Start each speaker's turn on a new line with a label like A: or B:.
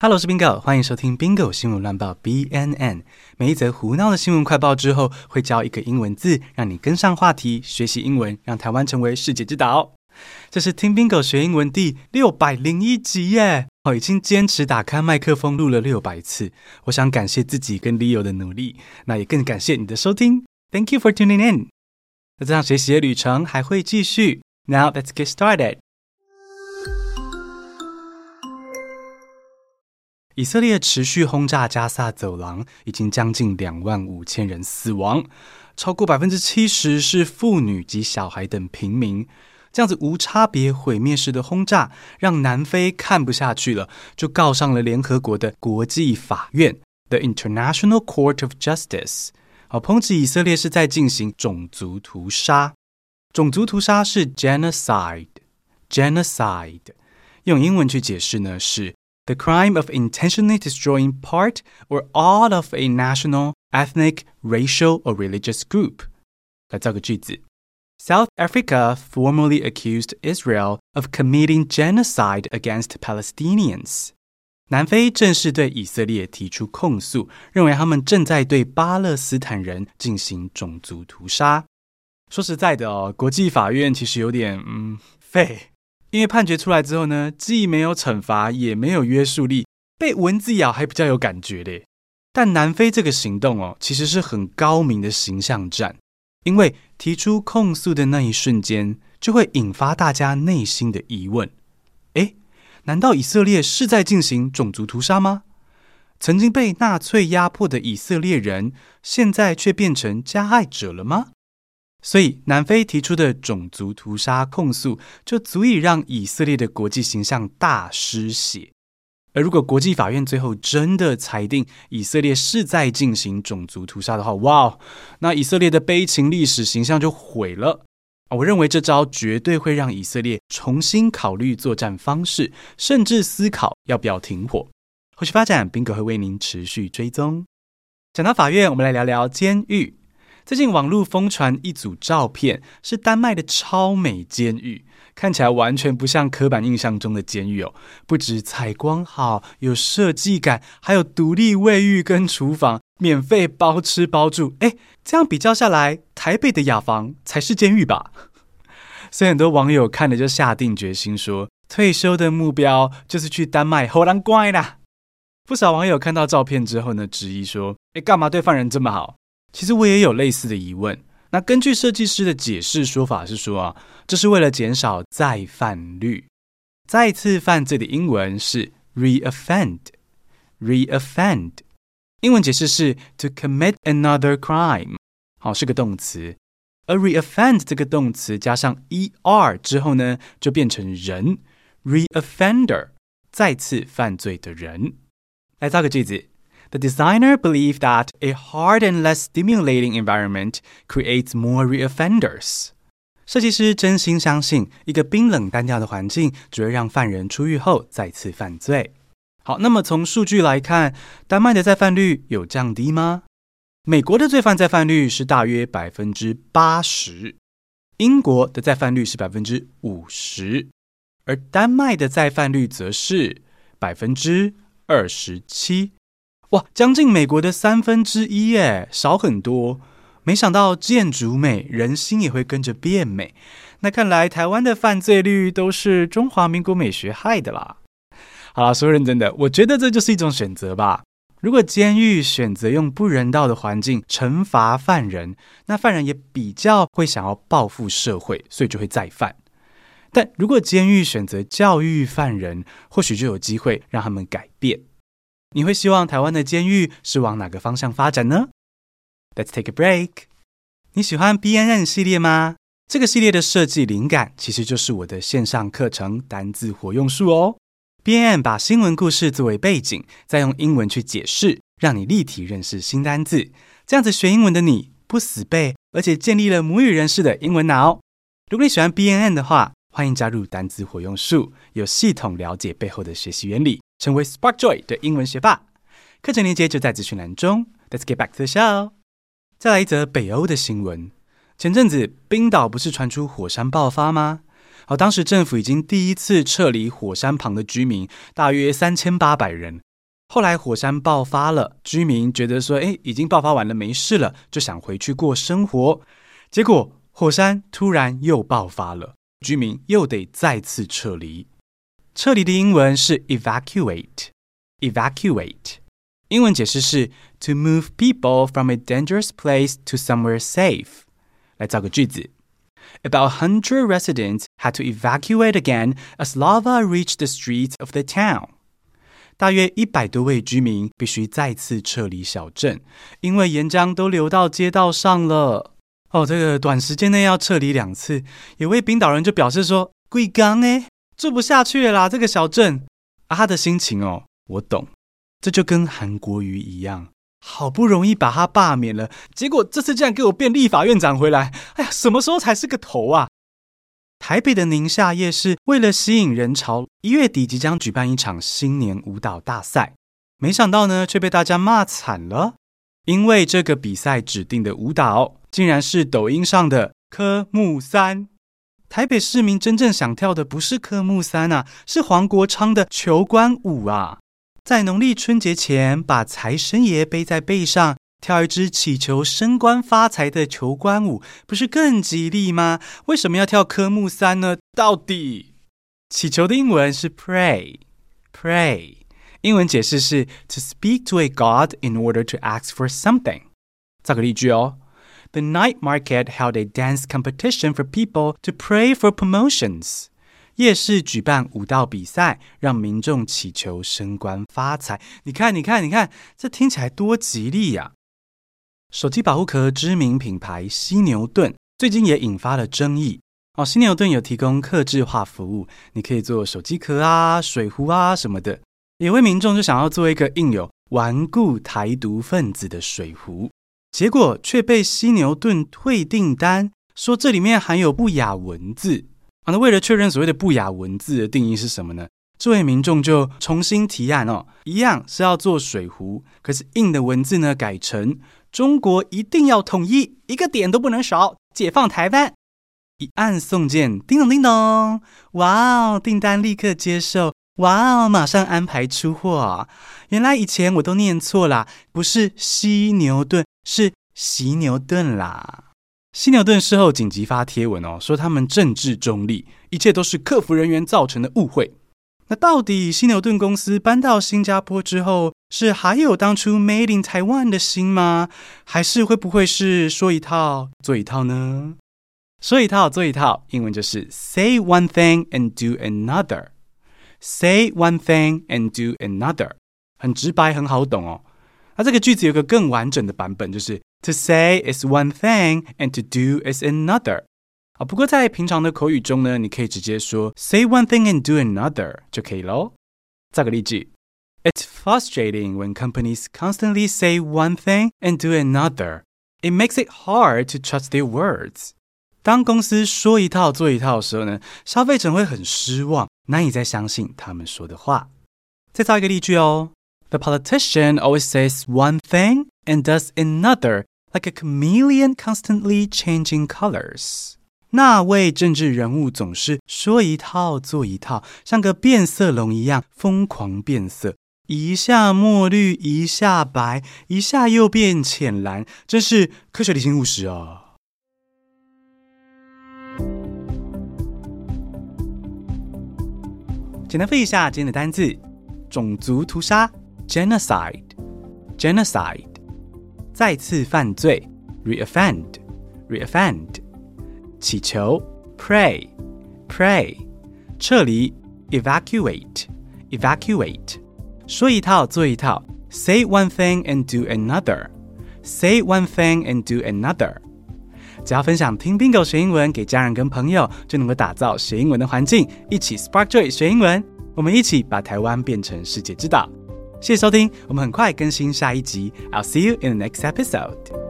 A: Hello，我是 Bingo，欢迎收听 Bingo 新闻乱报 BNN。每一则胡闹的新闻快报之后，会教一个英文字，让你跟上话题，学习英文，让台湾成为世界之岛。这是听 Bingo 学英文第六百零一集耶！哦，已经坚持打开麦克风录了六百次。我想感谢自己跟 Leo 的努力，那也更感谢你的收听。Thank you for tuning in。那这场学习的旅程还会继续。Now let's get started。以色列持续轰炸加萨走廊，已经将近两万五千人死亡，超过百分之七十是妇女及小孩等平民。这样子无差别毁灭式的轰炸，让南非看不下去了，就告上了联合国的国际法院 （The International Court of Justice）。好，抨击以色列是在进行种族屠杀。种族屠杀是 genocide，genocide，用英文去解释呢是。The crime of intentionally destroying part or all of a national, ethnic, racial, or religious group. 来造个句子：South Africa formally accused Israel of committing genocide against Palestinians. 南非正式对以色列提出控诉，认为他们正在对巴勒斯坦人进行种族屠杀。说实在的哦，国际法院其实有点嗯废。 因为判决出来之后呢，既没有惩罚，也没有约束力，被蚊子咬还比较有感觉嘞。但南非这个行动哦，其实是很高明的形象战，因为提出控诉的那一瞬间，就会引发大家内心的疑问：诶，难道以色列是在进行种族屠杀吗？曾经被纳粹压迫的以色列人，现在却变成加害者了吗？所以，南非提出的种族屠杀控诉就足以让以色列的国际形象大失血。而如果国际法院最后真的裁定以色列是在进行种族屠杀的话，哇，那以色列的悲情历史形象就毁了。我认为这招绝对会让以色列重新考虑作战方式，甚至思考要不要停火。后续发展宾格会为您持续追踪。讲到法院，我们来聊聊监狱。最近网络疯传一组照片，是丹麦的超美监狱，看起来完全不像刻板印象中的监狱哦。不止采光好，有设计感，还有独立卫浴跟厨房，免费包吃包住。哎，这样比较下来，台北的雅房才是监狱吧？所以很多网友看了就下定决心说，退休的目标就是去丹麦好人乖啦。不少网友看到照片之后呢，质疑说：哎，干嘛对犯人这么好？其实我也有类似的疑问。那根据设计师的解释说法是说啊，这是为了减少再犯率。再次犯罪的英文是 reoffend，reoffend。英文解释是 to commit another crime，好，是个动词。而 reoffend 这个动词加上 er 之后呢，就变成人，reoffender，再次犯罪的人。来造个句子。The designer believed that a hard and less stimulating environment creates more reoffenders. 设计师真心相信，一个冰冷单调的环境只会让犯人出狱后再次犯罪。好，那么从数据来看，丹麦的再犯率有降低吗？美国的罪犯再犯率是大约百分之八十，英国的再犯率是百分之五十，而丹麦的再犯率则是百分之二十七。哇，将近美国的三分之一耶，少很多。没想到建筑美，人心也会跟着变美。那看来台湾的犯罪率都是中华民国美学害的啦。好了，说认真的，我觉得这就是一种选择吧。如果监狱选择用不人道的环境惩罚犯人，那犯人也比较会想要报复社会，所以就会再犯。但如果监狱选择教育犯人，或许就有机会让他们改变。你会希望台湾的监狱是往哪个方向发展呢？Let's take a break。你喜欢 BNN 系列吗？这个系列的设计灵感其实就是我的线上课程单字活用术哦。BNN 把新闻故事作为背景，再用英文去解释，让你立体认识新单字。这样子学英文的你不死背，而且建立了母语人士的英文脑。如果你喜欢 BNN 的话，欢迎加入单字活用术，有系统了解背后的学习原理。成为 Spark Joy 的英文学霸，课程链接就在资讯栏中。Let's get back to the show。再来一则北欧的新闻。前阵子冰岛不是传出火山爆发吗？好，当时政府已经第一次撤离火山旁的居民，大约三千八百人，后来火山爆发了，居民觉得说，哎，已经爆发完了，没事了，就想回去过生活。结果火山突然又爆发了，居民又得再次撤离。撤离的英文是 evacuate，evacuate。Evacuate. 英文解释是 to move people from a dangerous place to somewhere safe。来造个句子：About a hundred residents had to evacuate again as lava reached the streets of the town。大约一百多位居民必须再次撤离小镇，因为岩浆都流到街道上了。哦，这个短时间内要撤离两次，有位冰岛人就表示说：“贵港哎， 住不下去啦，这个小镇。”啊，他的心情哦，我懂。这就跟韩国瑜一样，好不容易把他罢免了，结果这次竟然给我变立法院长回来。哎呀，什么时候才是个头啊？台北的宁夏夜市为了吸引人潮，一月底即将举办一场新年舞蹈大赛，没想到呢，却被大家骂惨了。因为这个比赛指定的舞蹈，竟然是抖音上的科目三。台北市民真正想跳的不是科目三啊，是黄国昌的求官舞啊！在农历春节前，把财神爷背在背上。跳一支祈求升官发财的求官舞，不是更吉利吗？为什么要跳科目三呢？到底祈求的英文是 pray，pray，英文解释是 to speak to a god in order to ask for something。造个例句哦：The night market held a dance competition for people to pray for promotions。夜市举办舞蹈比赛，让民众祈求升官发财。你看，你看，你看，这听起来多吉利呀！手机保护壳知名品牌犀牛盾最近也引发了争议哦。犀牛盾有提供客制化服务，你可以做手机壳啊、水壶啊什么的。有位民众就想要做一个印有“顽固台独分子”的水壶，结果却被犀牛盾退订单，说这里面含有不雅文字啊。那为了确认所谓的不雅文字的定义是什么呢？这位民众就重新提案哦，一样是要做水壶，可是印的文字呢改成。中国一定要统一，一个点都不能少，解放台湾！一按送件，叮咚叮咚，哇哦，订单立刻接受，哇哦，马上安排出货。原来以前我都念错了，不是犀牛顿，是犀牛顿啦。犀牛顿事后紧急发贴文哦，说他们政治中立，一切都是客服人员造成的误会。那到底犀牛顿公司搬到新加坡之后，是还有当初 Made in Taiwan 的心吗？还是会不会是说一套做一套呢？说一套做一套，英文就是 Say one thing and do another。Say one thing and do another，很直白，很好懂哦。那这个句子有个更完整的版本，就是 To say is one thing and to do is another。啊，不过在平常的口语中呢，你可以直接说 Say one thing and do another 就可以喽。造个例句。It's frustrating when companies constantly say one thing and do another. It makes it hard to trust their words. 当公司说一套做一套的时候呢，消费者会很失望，难以再相信他们说的话。再造一个例句哦。The politician always says one thing and does another, like a chameleon constantly changing colors. 那位政治人物总是说一套做一套，像个变色龙一样疯狂变色。一下墨绿，一下白，一下又变浅蓝，真是科学理性务实啊！简单背一下今天的单字：种族屠杀 （genocide），genocide；再次犯罪 （reoffend），reoffend；祈求 （pray），pray；撤离 （evacuate），evacuate。说一套做一套，say one thing and do another，say one thing and do another。只要分享听 Bingo 学英文给家人跟朋友，就能够打造学英文的环境，一起 Spark Joy 学英文。我们一起把台湾变成世界之岛。谢谢收听，我们很快更新下一集。I'll see you in the next episode.